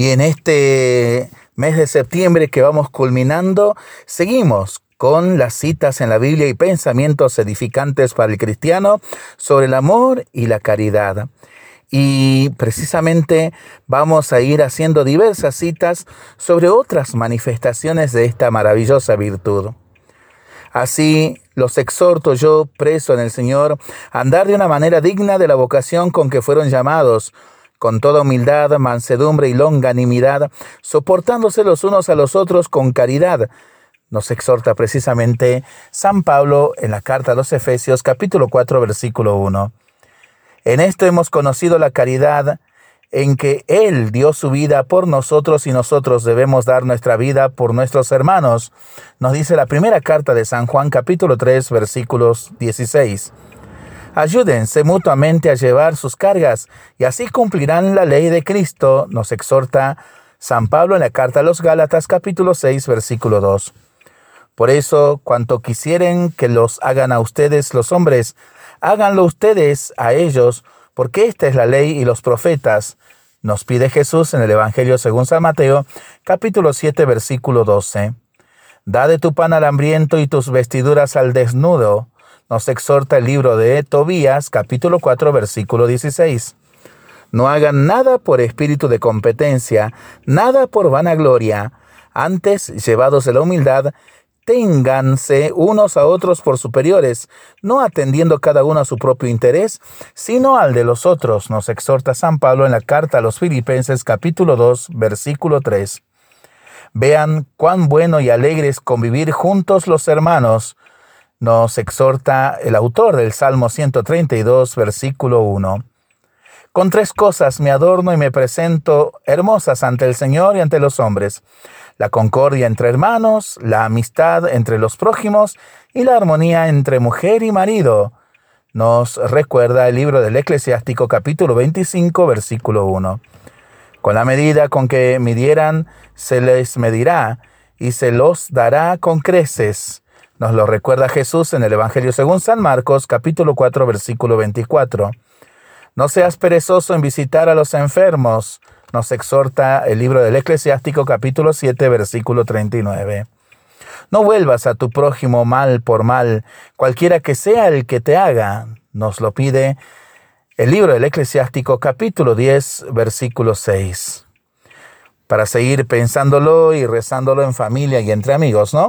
Y en este mes de septiembre que vamos culminando, seguimos con las citas en la Biblia y pensamientos edificantes para el cristiano sobre el amor y la caridad. Y precisamente vamos a ir haciendo diversas citas sobre otras manifestaciones de esta maravillosa virtud. Así los exhorto yo, preso en el Señor, a andar de una manera digna de la vocación con que fueron llamados, con toda humildad, mansedumbre y longanimidad, soportándose los unos a los otros con caridad. Nos exhorta precisamente San Pablo en la carta a los Efesios capítulo 4 versículo 1. En esto hemos conocido la caridad en que Él dio su vida por nosotros y nosotros debemos dar nuestra vida por nuestros hermanos, nos dice la primera carta de San Juan capítulo 3 versículos 16. Ayúdense mutuamente a llevar sus cargas y así cumplirán la ley de Cristo, nos exhorta San Pablo en la carta a los Gálatas capítulo 6 versículo 2. Por eso, cuanto quisieren que los hagan a ustedes los hombres, háganlo ustedes a ellos, porque esta es la ley y los profetas, nos pide Jesús en el Evangelio según San Mateo, capítulo 7, versículo 12. Da de tu pan al hambriento y tus vestiduras al desnudo, nos exhorta el libro de Tobías, capítulo 4, versículo 16. No hagan nada por espíritu de competencia, nada por vanagloria, antes, llevados de la humildad, ténganse unos a otros por superiores, no atendiendo cada uno a su propio interés, sino al de los otros, nos exhorta San Pablo en la carta a los Filipenses capítulo 2, versículo 3. Vean cuán bueno y alegre es convivir juntos los hermanos, nos exhorta el autor del Salmo 132, versículo 1. Con tres cosas me adorno y me presento hermosas ante el Señor y ante los hombres la concordia entre hermanos, la amistad entre los prójimos y la armonía entre mujer y marido. Nos recuerda el libro del Eclesiástico capítulo 25 versículo 1. Con la medida con que midieran, se les medirá y se los dará con creces. Nos lo recuerda Jesús en el Evangelio según San Marcos capítulo 4 versículo 24. No seas perezoso en visitar a los enfermos, nos exhorta el libro del Eclesiástico capítulo 7 versículo 39. No vuelvas a tu prójimo mal por mal, cualquiera que sea el que te haga, nos lo pide el libro del Eclesiástico capítulo 10 versículo 6. Para seguir pensándolo y rezándolo en familia y entre amigos, ¿no?